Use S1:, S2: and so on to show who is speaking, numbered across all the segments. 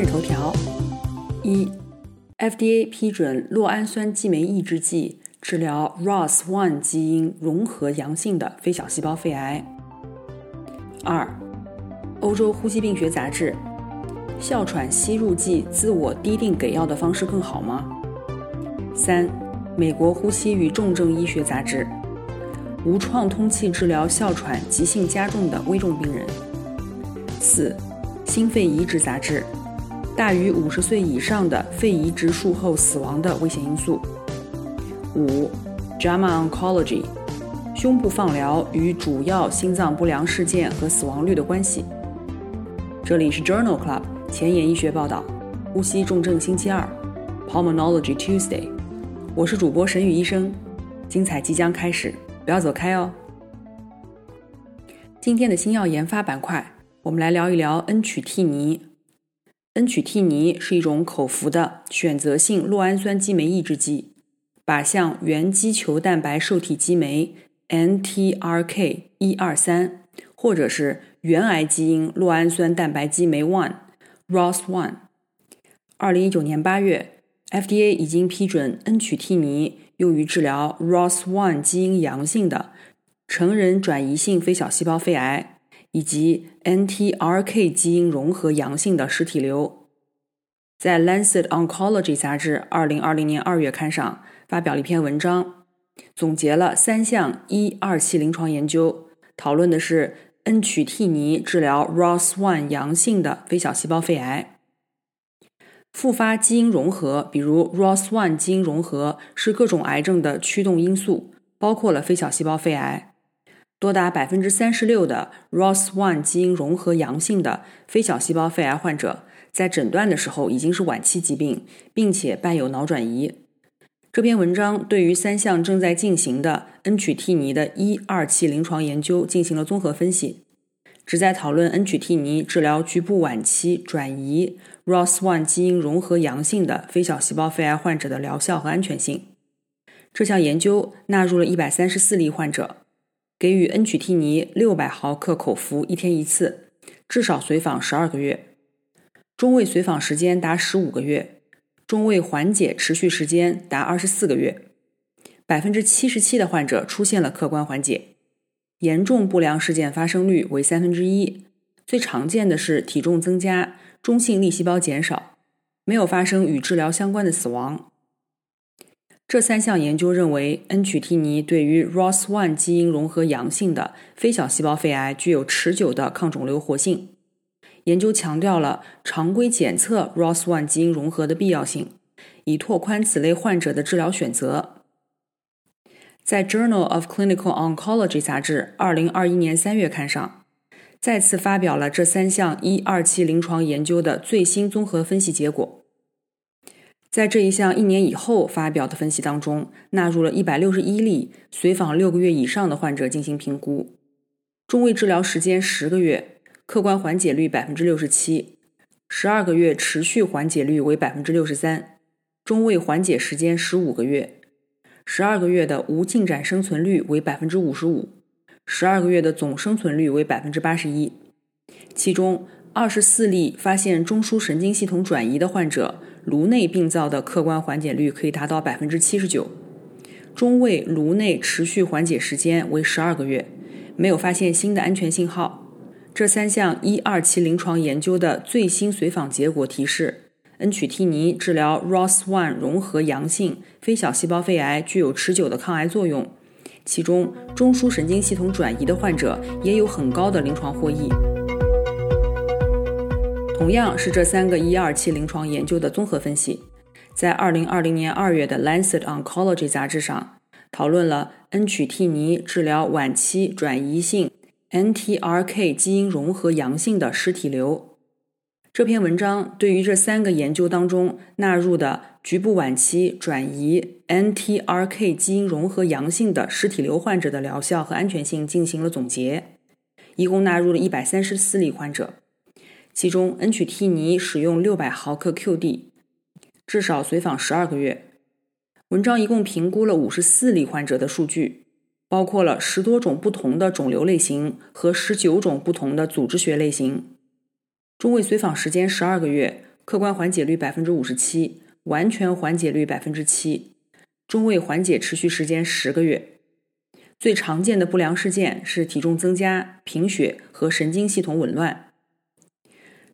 S1: 今日头条：一，FDA 批准酪氨酸激酶抑制剂治疗 ROS1 基因融合阳性的非小细胞肺癌。二，欧洲呼吸病学杂志：哮喘吸入剂自我滴定给药的方式更好吗？三，美国呼吸与重症医学杂志：无创通气治疗哮喘急性加重的危重病人。四，心肺移植杂志。大于五十岁以上的肺移植术后死亡的危险因素。五，JAMA Oncology，胸部放疗与主要心脏不良事件和死亡率的关系。这里是 Journal Club 前沿医学报道，呼吸重症星期二，Pulmonology Tuesday，我是主播沈宇医生，精彩即将开始，不要走开哦。今天的新药研发板块，我们来聊一聊恩曲替尼。恩曲替尼是一种口服的选择性酪氨酸激酶抑制剂，靶向原肌球蛋白受体激酶 NTRK 一二三，或者是原癌基因酪氨酸蛋白激酶 one ROS one。二零一九年八月，FDA 已经批准恩曲替尼用于治疗 ROS one 基因阳性的成人转移性非小细胞肺癌。以及 NTRK 基因融合阳性的实体瘤，在《Lancet Oncology》杂志二零二零年二月刊上发表了一篇文章，总结了三项一二期临床研究，讨论的是恩曲替尼治疗 ROS1 阳性的非小细胞肺癌。复发基因融合，比如 ROS1 基因融合，是各种癌症的驱动因素，包括了非小细胞肺癌。多达百分之三十六的 ROS1 基因融合阳性的非小细胞肺癌患者，在诊断的时候已经是晚期疾病，并且伴有脑转移。这篇文章对于三项正在进行的恩曲替尼的一二期临床研究进行了综合分析，旨在讨论恩曲替尼治疗局部晚期转移 ROS1 基因融合阳性的非小细胞肺癌患者的疗效和安全性。这项研究纳入了一百三十四例患者。给予恩曲替尼六百毫克口服，一天一次，至少随访十二个月，中位随访时间达十五个月，中位缓解持续时间达二十四个月。百分之七十七的患者出现了客观缓解，严重不良事件发生率为三分之一，最常见的是体重增加、中性粒细胞减少，没有发生与治疗相关的死亡。这三项研究认为，恩曲替尼对于 ROS1 基因融合阳性的非小细胞肺癌具有持久的抗肿瘤活性。研究强调了常规检测 ROS1 基因融合的必要性，以拓宽此类患者的治疗选择。在《Journal of Clinical Oncology》杂志2021年3月刊上，再次发表了这三项一二期临床研究的最新综合分析结果。在这一项一年以后发表的分析当中，纳入了一百六十一例随访六个月以上的患者进行评估，中位治疗时间十个月，客观缓解率百分之六十七，十二个月持续缓解率为百分之六十三，中位缓解时间十五个月，十二个月的无进展生存率为百分之五十五，十二个月的总生存率为百分之八十一，其中二十四例发现中枢神经系统转移的患者。颅内病灶的客观缓解率可以达到百分之七十九，中位颅内持续缓解时间为十二个月，没有发现新的安全信号。这三项一二期临床研究的最新随访结果提示，恩曲替尼治疗 ROS1 融合阳性非小细胞肺癌具有持久的抗癌作用，其中中枢神经系统转移的患者也有很高的临床获益。同样是这三个一二期临床研究的综合分析，在二零二零年二月的《Lancet Oncology》杂志上讨论了恩曲替尼治疗晚期转移性 NTRK 基因融合阳性的实体瘤。这篇文章对于这三个研究当中纳入的局部晚期转移 NTRK 基因融合阳性的实体瘤患者的疗效和安全性进行了总结，一共纳入了一百三十四例患者，其中恩曲替尼使用六百毫克 QD，至少随访十二个月。文章一共评估了五十四例患者的数据，包括了十多种不同的肿瘤类型和十九种不同的组织学类型。中位随访时间十二个月，客观缓解率百分之五十七，完全缓解率百分之七，中位缓解持续时间十个月。最常见的不良事件是体重增加、贫血和神经系统紊乱。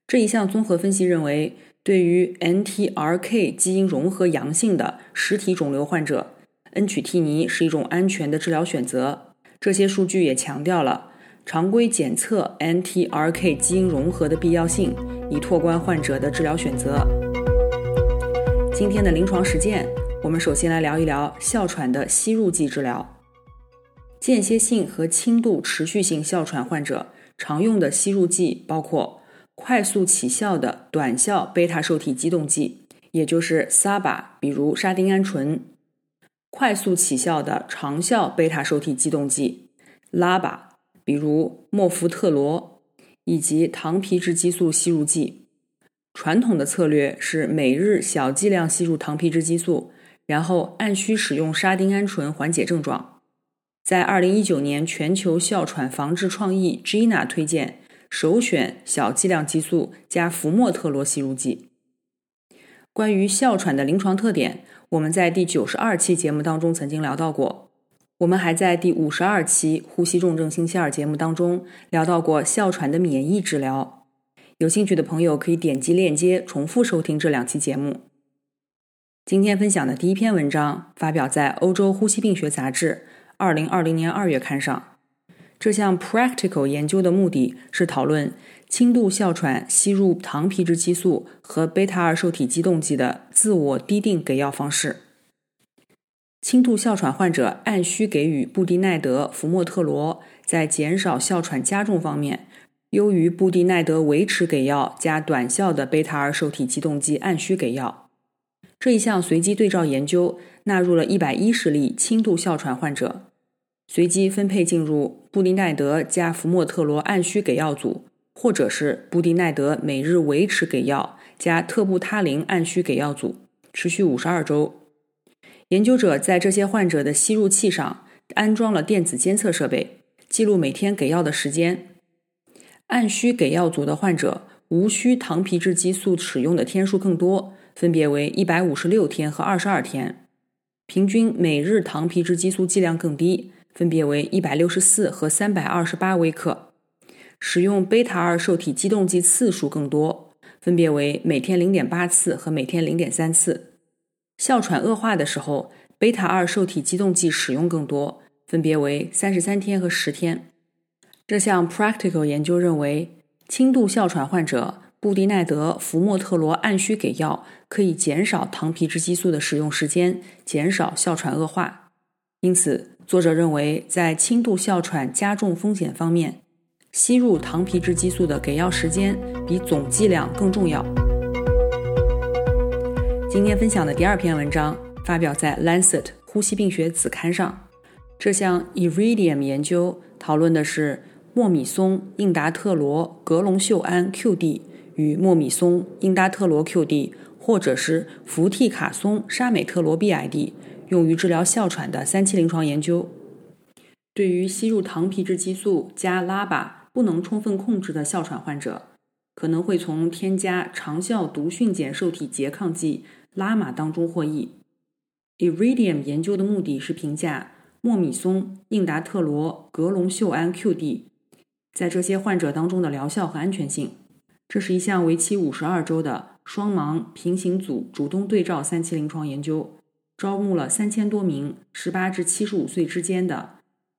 S1: 这一项综合分析认为。对于 NTRK 基因融合阳性的实体肿瘤患者，恩曲替尼是一种安全的治疗选择。这些数据也强调了常规检测 NTRK 基因融合的必要性，以拓宽患者的治疗选择。今天的临床实践，我们首先来聊一聊哮喘的吸入剂治疗。间歇性和轻度持续性哮喘患者常用的吸入剂包括。快速起效的短效贝塔受体激动剂，也就是 SABA，比如沙丁胺醇；快速起效的长效贝塔受体激动剂 LABA，比如莫福特罗，以及糖皮质激素吸入剂。传统的策略是每日小剂量吸入糖皮质激素，然后按需使用沙丁胺醇缓解症状。在二零一九年全球哮喘防治创意 GINA 推荐。首选小剂量激素加福莫特罗吸入剂。关于哮喘的临床特点，我们在第九十二期节目当中曾经聊到过。我们还在第五十二期呼吸重症星期二节目当中聊到过哮喘的免疫治疗。有兴趣的朋友可以点击链接重复收听这两期节目。今天分享的第一篇文章发表在《欧洲呼吸病学杂志》二零二零年二月刊上。这项 practical 研究的目的是讨论轻度哮喘吸入糖皮质激素和贝塔二受体激动剂的自我滴定给药方式。轻度哮喘患者按需给予布地奈德、福莫特罗，在减少哮喘加重方面，优于布地奈德维持给药加短效的贝塔二受体激动剂按需给药。这一项随机对照研究纳入了一百一十例轻度哮喘患者。随机分配进入布地奈德加福莫特罗按需给药组，或者是布地奈德每日维持给药加特布他林按需给药组，持续五十二周。研究者在这些患者的吸入器上安装了电子监测设备，记录每天给药的时间。按需给药组的患者无需糖皮质激素使用的天数更多，分别为一百五十六天和二十二天，平均每日糖皮质激素剂量更低。分别为一百六十四和三百二十八微克，使用贝塔二受体激动剂次数更多，分别为每天零点八次和每天零点三次。哮喘恶化的时候，贝塔二受体激动剂使用更多，分别为三十三天和十天。这项 practical 研究认为，轻度哮喘患者布地奈德、福莫特罗按需给药，可以减少糖皮质激素的使用时间，减少哮喘恶化。因此。作者认为，在轻度哮喘加重风险方面，吸入糖皮质激素的给药时间比总剂量更重要。今天分享的第二篇文章发表在《Lancet》呼吸病学子刊上。这项 Iridium 研究讨论的是莫米松、应达特罗、格隆溴胺 QD 与莫米松、应达特罗 QD，或者是氟替卡松、沙美特罗 BID。用于治疗哮喘的三期临床研究，对于吸入糖皮质激素加拉巴不能充分控制的哮喘患者，可能会从添加长效毒蕈碱受体拮抗剂拉玛当中获益。Iridium 研究的目的是评价莫米松、应达特罗、格隆溴胺 QD 在这些患者当中的疗效和安全性。这是一项为期五十二周的双盲平行组主动对照三期临床研究。招募了三千多名十八至七十五岁之间的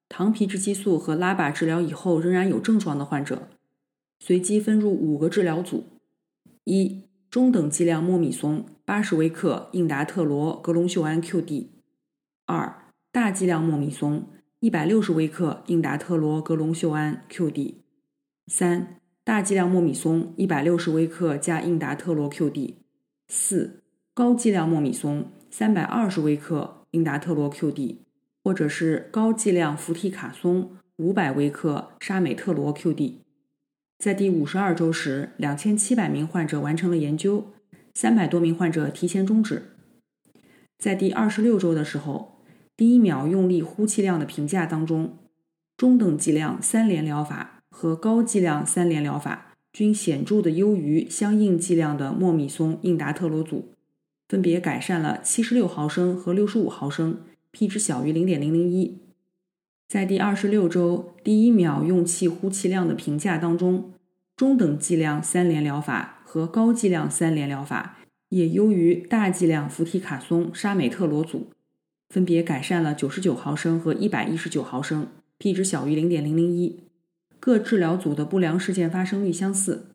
S1: 糖皮质激素和拉巴治疗以后仍然有症状的患者，随机分入五个治疗组：一、中等剂量莫米松八十微克应达特罗格隆溴胺 QD；二、大剂量莫米松一百六十微克应达特罗格隆溴胺 QD；三、大剂量莫米松一百六十微克加应达特罗 QD；四、高剂量莫米松三百二十微克英达特罗 QD，或者是高剂量氟替卡松五百微克沙美特罗 QD。在第五十二周时，两千七百名患者完成了研究，三百多名患者提前终止。在第二十六周的时候，第一秒用力呼气量的评价当中，中等剂量三联疗法和高剂量三联疗法均显著的优于相应剂量的莫米松应达特罗组，分别改善了七十六毫升和六十五毫升，p 值小于零点零零一。在第二十六周第一秒用气呼气量的评价当中，中等剂量三联疗法和高剂量三联疗法。也优于大剂量氟替卡松沙美特罗组，分别改善了九十九毫升和一百一十九毫升，p 值小于零点零零一。各治疗组的不良事件发生率相似。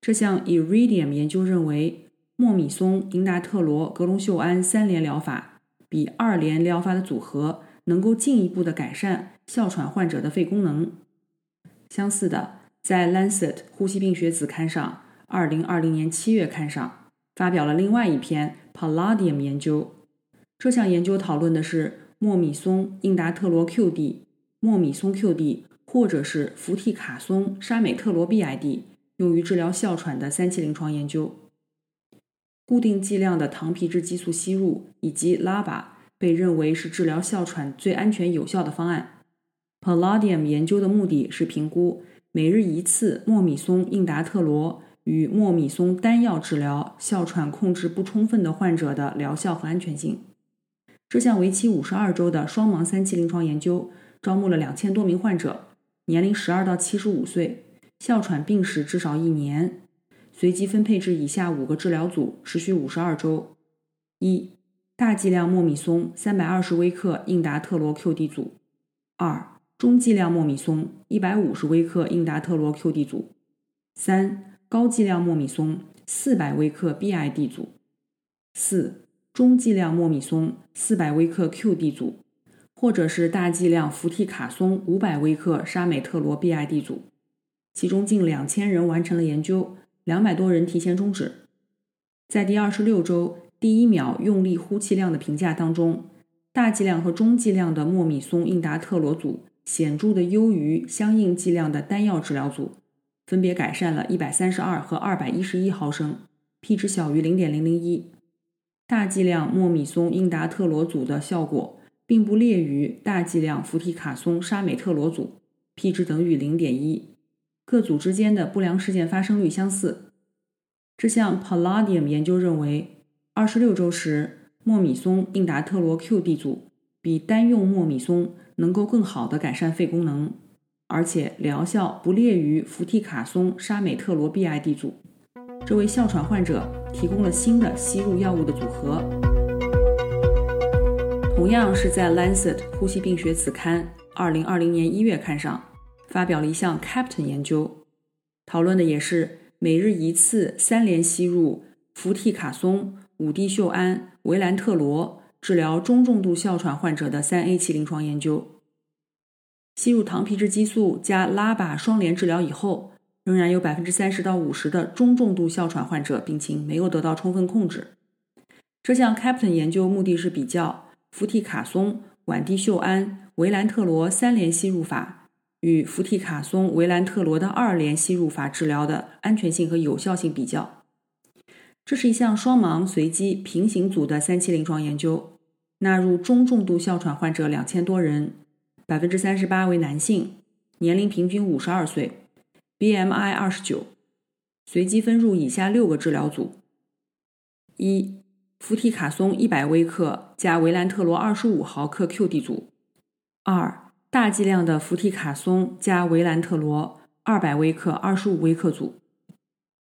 S1: 这项 Iridium 研究认为，莫米松、英达特罗、格隆溴胺三联疗法比二联疗法的组合能够进一步的改善哮喘患者的肺功能。相似的，在 Lancet 呼吸病学子刊上，二零二零年七月刊上。发表了另外一篇 Palladium 研究。这项研究讨论的是莫米松英达特罗 QD、莫米松 QD 或者是氟替卡松沙美特罗 BID 用于治疗哮喘的三期临床研究。固定剂量的糖皮质激素吸入以及 LABA 被认为是治疗哮喘最安全有效的方案。Palladium 研究的目的是评估每日一次莫米松应达特罗。与莫米松单药治疗哮喘控制不充分的患者的疗效和安全性。这项为期五十二周的双盲三期临床研究，招募了两千多名患者，年龄十二到七十五岁，哮喘病史至少一年，随机分配至以下五个治疗组，持续五十二周：一、大剂量莫米松三百二十微克应达特罗 QD 组；二、中剂量莫米松一百五十微克应达特罗 QD 组；三。高剂量莫米松四百微克 BID 组，四中剂量莫米松四百微克 QD 组，或者是大剂量氟替卡松五百微克沙美特罗 BID 组，其中近两千人完成了研究，两百多人提前终止。在第二十六周第一秒用力呼气量的评价当中，大剂量和中剂量的莫米松应答特罗组显著的优于相应剂量的单药治疗组。分别改善了132和211毫升，p 值小于0.001。大剂量莫米松应答特罗组的效果并不劣于大剂量氟替卡松沙美特罗组，p 值等于0.1。各组之间的不良事件发生率相似。这项 Palladium 研究认为，26周时莫米松应达特罗 QD 组比单用莫米松能够更好的改善肺功能。而且疗效不劣于氟替卡松沙美特罗 BID 组，这为哮喘患者提供了新的吸入药物的组合。同样是在《Lancet 呼吸病学子刊》二零二零年一月刊上发表了一项 Captain 研究，讨论的也是每日一次三联吸入氟替卡松、五地溴胺、维兰特罗治疗中重度哮喘患者的三 A 期临床研究。吸入糖皮质激素加拉巴双联治疗以后，仍然有百分之三十到五十的中重度哮喘患者病情没有得到充分控制。这项 Captain 研究目的是比较氟替卡松、烷地溴胺、维兰特罗三联吸入法与氟替卡松、维兰特罗的二联吸入法治疗的安全性和有效性比较。这是一项双盲随机平行组的三期临床研究，纳入中重度哮喘患者两千多人。百分之三十八为男性，年龄平均五十二岁，BMI 二十九，随机分入以下六个治疗组：一、氟替卡松一百微克加维兰特罗二十五毫克 QD 组；二、大剂量的氟替卡松加维兰特罗二百微克二十五微克组；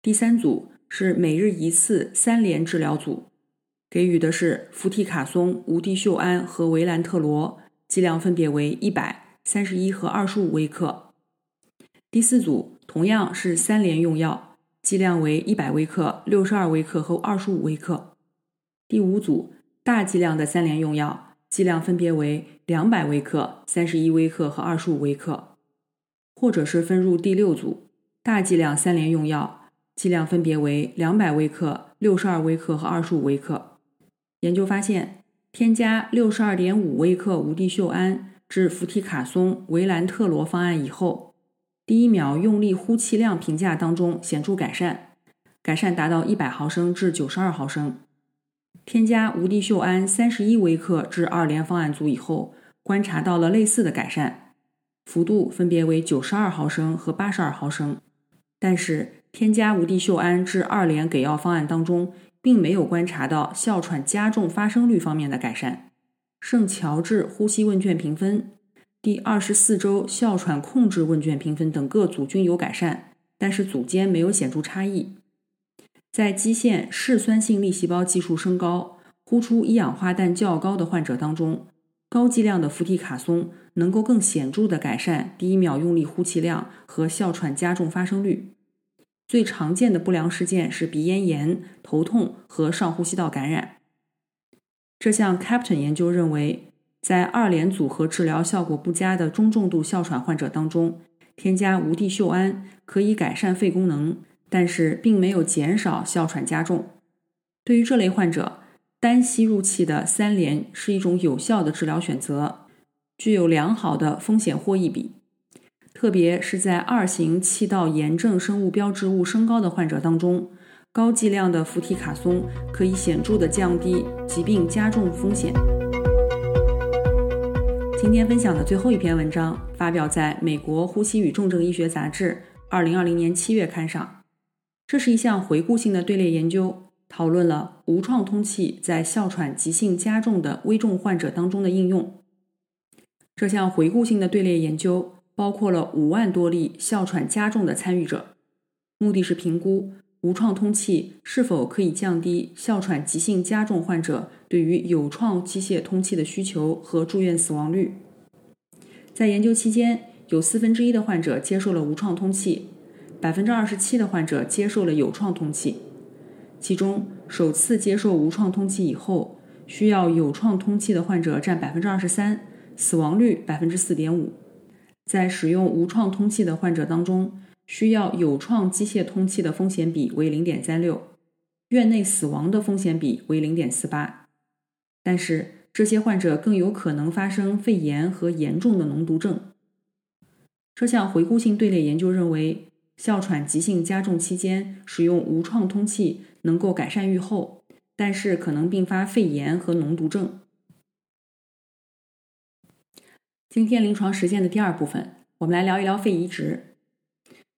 S1: 第三组是每日一次三联治疗组，给予的是氟替卡松、无地溴胺和维兰特罗。剂量分别为一百、三十一和二十五微克。第四组同样是三联用药，剂量为一百微克、六十二微克和二十五微克。第五组大剂量的三联用药，剂量分别为两百微克、三十一微克和二十五微克。或者是分入第六组，大剂量三联用药，剂量分别为两百微克、六十二微克和二十五微克。研究发现，添加六十二点五微克无地溴胺至氟替卡松维兰特罗方案以后，第一秒用力呼气量评价当中显著改善，改善达到一百毫升至九十二毫升。添加无地溴胺三十一微克至二联方案组以后，观察到了类似的改善，幅度分别为九十二毫升和八十二毫升。但是，添加无地溴胺至二联给药方案当中，并没有观察到哮喘加重发生率方面的改善。圣乔治呼吸问卷评分、第二十四周哮喘控制问卷评分等各组均有改善，但是组间没有显著差异。在基线嗜酸性粒细胞计数升高、呼出一氧化氮较高的患者当中，高剂量的氟替卡松能够更显著地改善第一秒用力呼气量和哮喘加重发生率。最常见的不良事件是鼻咽炎、头痛和上呼吸道感染。这项 Captain 研究认为，在二联组合治疗效果不佳的中重度哮喘患者当中，添加无地溴胺可以改善肺功能。但是并没有减少哮喘加重。对于这类患者，单吸入气的三联是一种有效的治疗选择，具有良好的风险获益比。特别是在二型气道炎症生物标志物升高的患者当中，高剂量的氟替卡松可以显著的降低疾病加重风险。今天分享的最后一篇文章发表在美国呼吸与重症医学杂志二零二零年七月刊上。这是一项回顾性的队列研究，讨论了无创通气在哮喘急性加重的危重患者当中的应用。这项回顾性的队列研究包括了五万多例哮喘加重的参与者，目的是评估无创通气是否可以降低哮喘急性加重患者对于有创机械通气的需求和住院死亡率。在研究期间，有四分之一的患者接受了无创通气。百分之二十七的患者接受了有创通气，其中首次接受无创通气以后，需要有创通气的患者占百分之二十三，死亡率百分之四点五。在使用无创通气的患者当中，需要有创机械通气的风险比为零点三六，院内死亡的风险比为零点四八。但是这些患者更有可能发生肺炎和严重的脓毒症。这项回顾性队列研究认为。哮喘急性加重期间使用无创通气能够改善预后，但是可能并发肺炎和脓毒症。今天临床实践的第二部分，我们来聊一聊肺移植。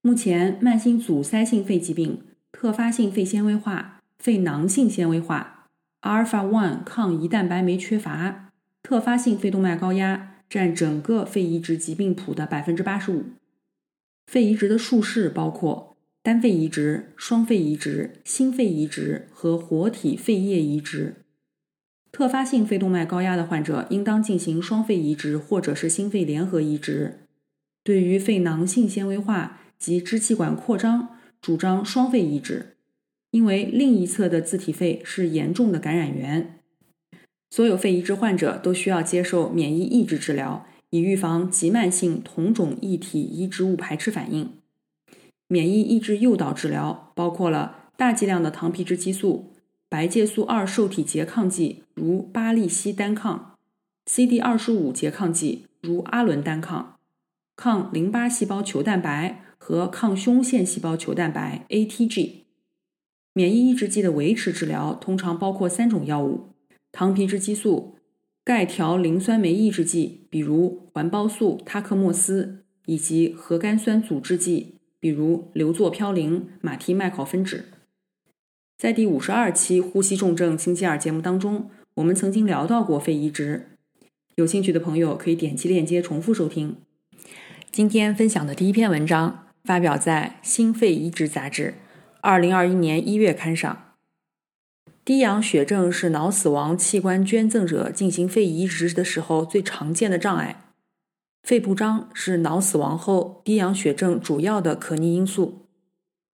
S1: 目前，慢性阻塞性肺疾病、特发性肺纤维化、肺囊性纤维化、阿尔法 one 抗胰蛋白酶缺乏、特发性肺动脉高压占整个肺移植疾病谱的百分之八十五。肺移植的术式包括单肺移植、双肺移植、心肺移植和活体肺叶移植。特发性肺动脉高压的患者应当进行双肺移植或者是心肺联合移植。对于肺囊性纤维化及支气管扩张，主张双肺移植，因为另一侧的自体肺是严重的感染源。所有肺移植患者都需要接受免疫抑制治疗。以预防急慢性同种异体移植物排斥反应。免疫抑制诱导治疗包括了大剂量的糖皮质激素、白介素二受体拮抗剂如巴利西单抗、CD 二十五拮抗剂如阿伦单抗、抗淋巴细胞球蛋白和抗胸腺细胞球蛋白 ATG。免疫抑制剂的维持治疗通常包括三种药物：糖皮质激素。钙条磷酸酶抑制剂，比如环孢素、他克莫司，以及核苷酸阻滞剂，比如硫唑嘌呤、马替麦考芬酯。在第五十二期呼吸重症星期二节目当中，我们曾经聊到过肺移植，有兴趣的朋友可以点击链接重复收听。今天分享的第一篇文章发表在《心肺移植杂志》二零二一年一月刊上。低氧血症是脑死亡器官捐赠者进行肺移植的时候最常见的障碍。肺部张是脑死亡后低氧血症主要的可逆因素。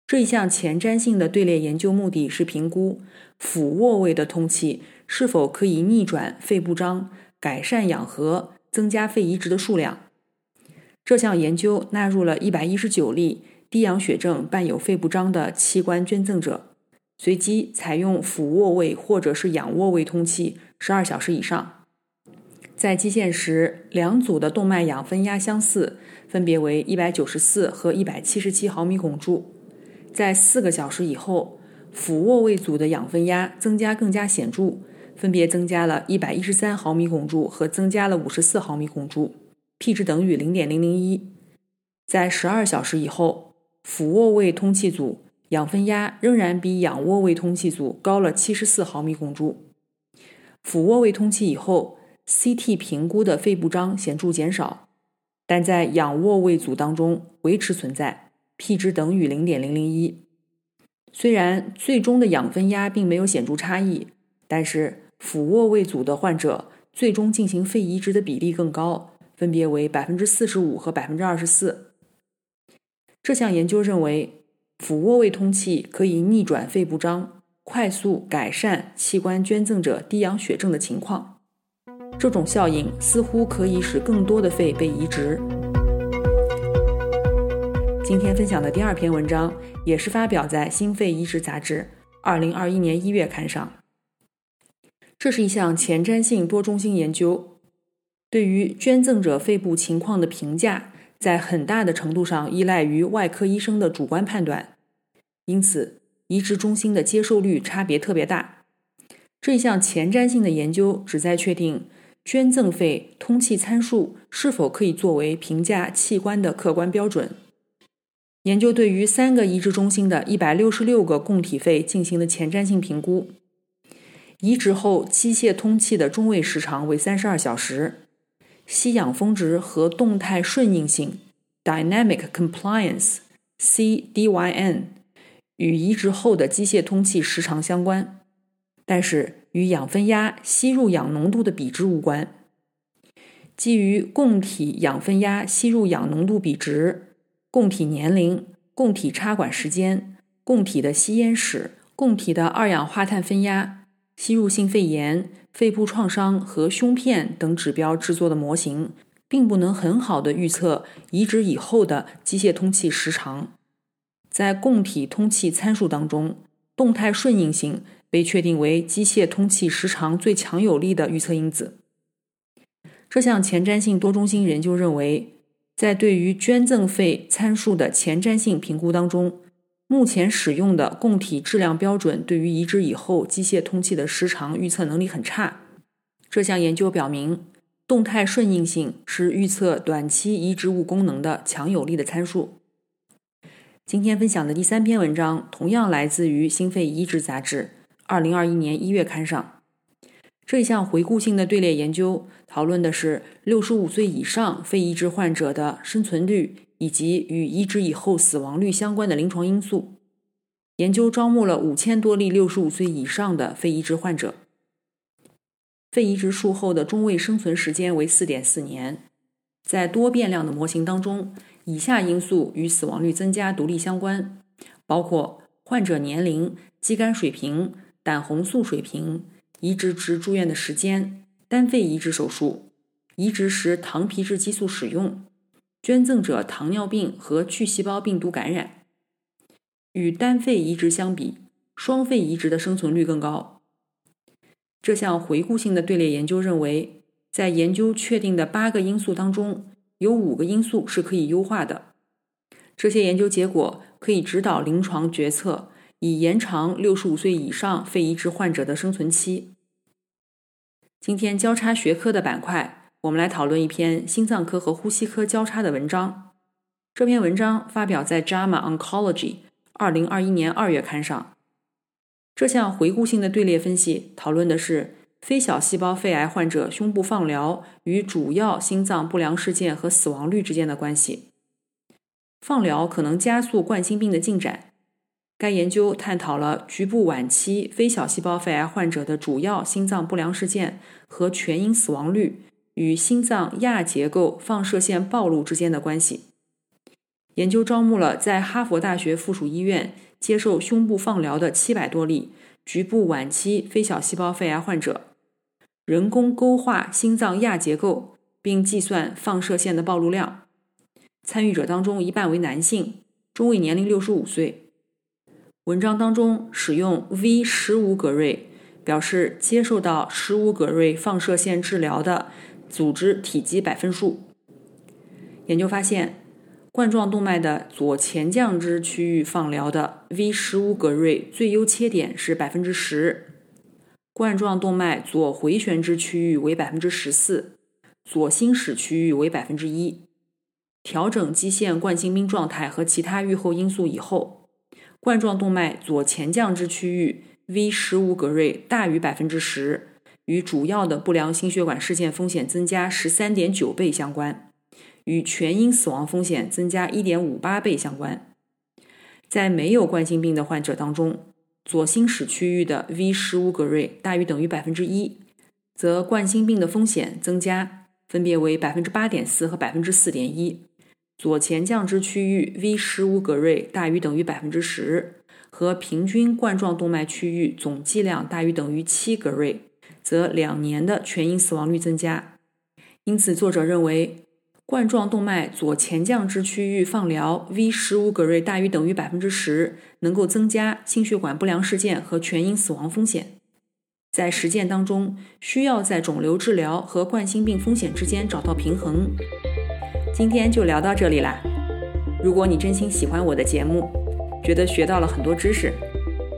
S1: 这一项前瞻性的队列研究目的是评估俯卧位的通气是否可以逆转肺部张，改善氧合，增加肺移植的数量。这项研究纳入了一百一十九例低氧血症伴有肺部张的器官捐赠者，随机采用俯卧位或者是仰卧位通气十二小时以上。在基线时，两组的动脉氧分压相似，分别为一百九十四和一百七十七毫米汞柱。在四个小时以后，俯卧位组的氧分压增加更加显著，分别增加了一百一十三毫米汞柱和增加了五十四毫米汞柱，P 值等于零点零零一。在十二小时以后。俯卧位通气组氧分压仍然比仰卧位通气组高了七十四毫米汞柱。俯卧位通气以后，CT 评估的肺部张显著减少，但在仰卧位组当中维持存在，P 值等于零点零零一。虽然最终的氧分压并没有显著差异，但是俯卧位组的患者最终进行肺移植的比例更高，分别为百分之四十五和百分之二十四。这项研究认为，俯卧位通气可以逆转肺部张，快速改善器官捐赠者低氧血症的情况。这种效应似乎可以使更多的肺被移植。今天分享的第二篇文章也是发表在《心肺移植杂志》二零二一年一月刊上。这是一项前瞻性多中心研究，对于捐赠者肺部情况的评价。在很大的程度上依赖于外科医生的主观判断，因此移植中心的接受率差别特别大。这项前瞻性的研究旨在确定捐赠肺通气参数是否可以作为评价器官的客观标准。研究对于三个移植中心的一百六十六个供体肺进行了前瞻性评估，移植后机械通气的中位时长为三十二小时。吸氧峰值和动态顺应性 （Dynamic Compliance，CDYN） 与移植后的机械通气时长相关，但是与氧分压、吸入氧浓度的比值无关。基于供体氧分压、吸入氧浓度比值、供体年龄、供体插管时间、供体的吸烟史、供体的二氧化碳分压、吸入性肺炎。肺部创伤和胸片等指标制作的模型，并不能很好的预测移植以后的机械通气时长。在供体通气参数当中，动态顺应性被确定为机械通气时长最强有力的预测因子。这项前瞻性多中心研究认为，在对于捐赠肺参数的前瞻性评估当中。目前使用的供体质量标准对于移植以后机械通气的时长预测能力很差。这项研究表明，动态顺应性是预测短期移植物功能的强有力的参数。今天分享的第三篇文章同样来自于《心肺移植杂志》二零二一年一月刊上。这项回顾性的队列研究讨论的是六十五岁以上肺移植患者的生存率。以及与移植以后死亡率相关的临床因素。研究招募了五千多例六十五岁以上的肺移植患者，肺移植术后的中位生存时间为四点四年。在多变量的模型当中，以下因素与死亡率增加独立相关，包括患者年龄、肌酐水平、胆红素水平、移植时住院的时间、单肺移植手术、移植时糖皮质激素使用。捐赠者糖尿病和巨细胞病毒感染，与单肺移植相比，双肺移植的生存率更高。这项回顾性的队列研究认为，在研究确定的八个因素当中，有五个因素是可以优化的。这些研究结果可以指导临床决策，以延长六十五岁以上肺移植患者的生存期。今天交叉学科的板块。我们来讨论一篇心脏科和呼吸科交叉的文章。这篇文章发表在《JAMA Oncology》二零二一年二月刊上。这项回顾性的队列分析讨论的是非小细胞肺癌患者胸部放疗与主要心脏不良事件和死亡率之间的关系。放疗可能加速冠心病的进展。该研究探讨了局部晚期非小细胞肺癌患者的主要心脏不良事件和全因死亡率。与心脏亚结构放射线暴露之间的关系。研究招募了在哈佛大学附属医院接受胸部放疗的七百多例局部晚期非小细胞肺癌患者，人工勾画心脏亚结构，并计算放射线的暴露量。参与者当中一半为男性，中位年龄六十五岁。文章当中使用 V 十五格瑞表示接受到十五格瑞放射线治疗的组织体积百分数。研究发现。冠状动脉的左前降支区域放疗的 V 十五格瑞最优切点是百分之十，冠状动脉左回旋支区域为百分之十四，左心室区域为百分之一。调整基线冠心病状态和其他预后因素以后，冠状动脉左前降支区域 V 十五格瑞大于百分之十，与主要的不良心血管事件风险增加十三点九倍相关。与全因死亡风险增加1.58倍相关。在没有冠心病的患者当中，左心室区域的 V 十五格瑞大于等于百分之一，则冠心病的风险增加分别为百分之八点四和百分之四点一。左前降支区域 V 十五格瑞大于等于百分之十，和平均冠状动脉区域总剂量大于等于七格瑞，则两年的全因死亡率增加。因此，作者认为。冠状动脉左前降支区域放疗 V 十五格瑞大于等于百分之十，能够增加心血管不良事件和全因死亡风险。在实践当中，需要在肿瘤治疗和冠心病风险之间找到平衡。今天就聊到这里啦。如果你真心喜欢我的节目，觉得学到了很多知识，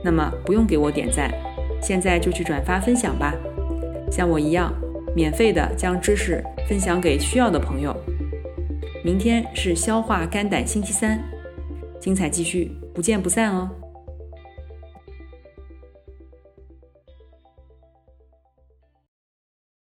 S1: 那么不用给我点赞，现在就去转发分享吧。像我一样，免费的将知识分享给需要的朋友。明天是消化肝胆星期三，精彩继续，不见不散哦。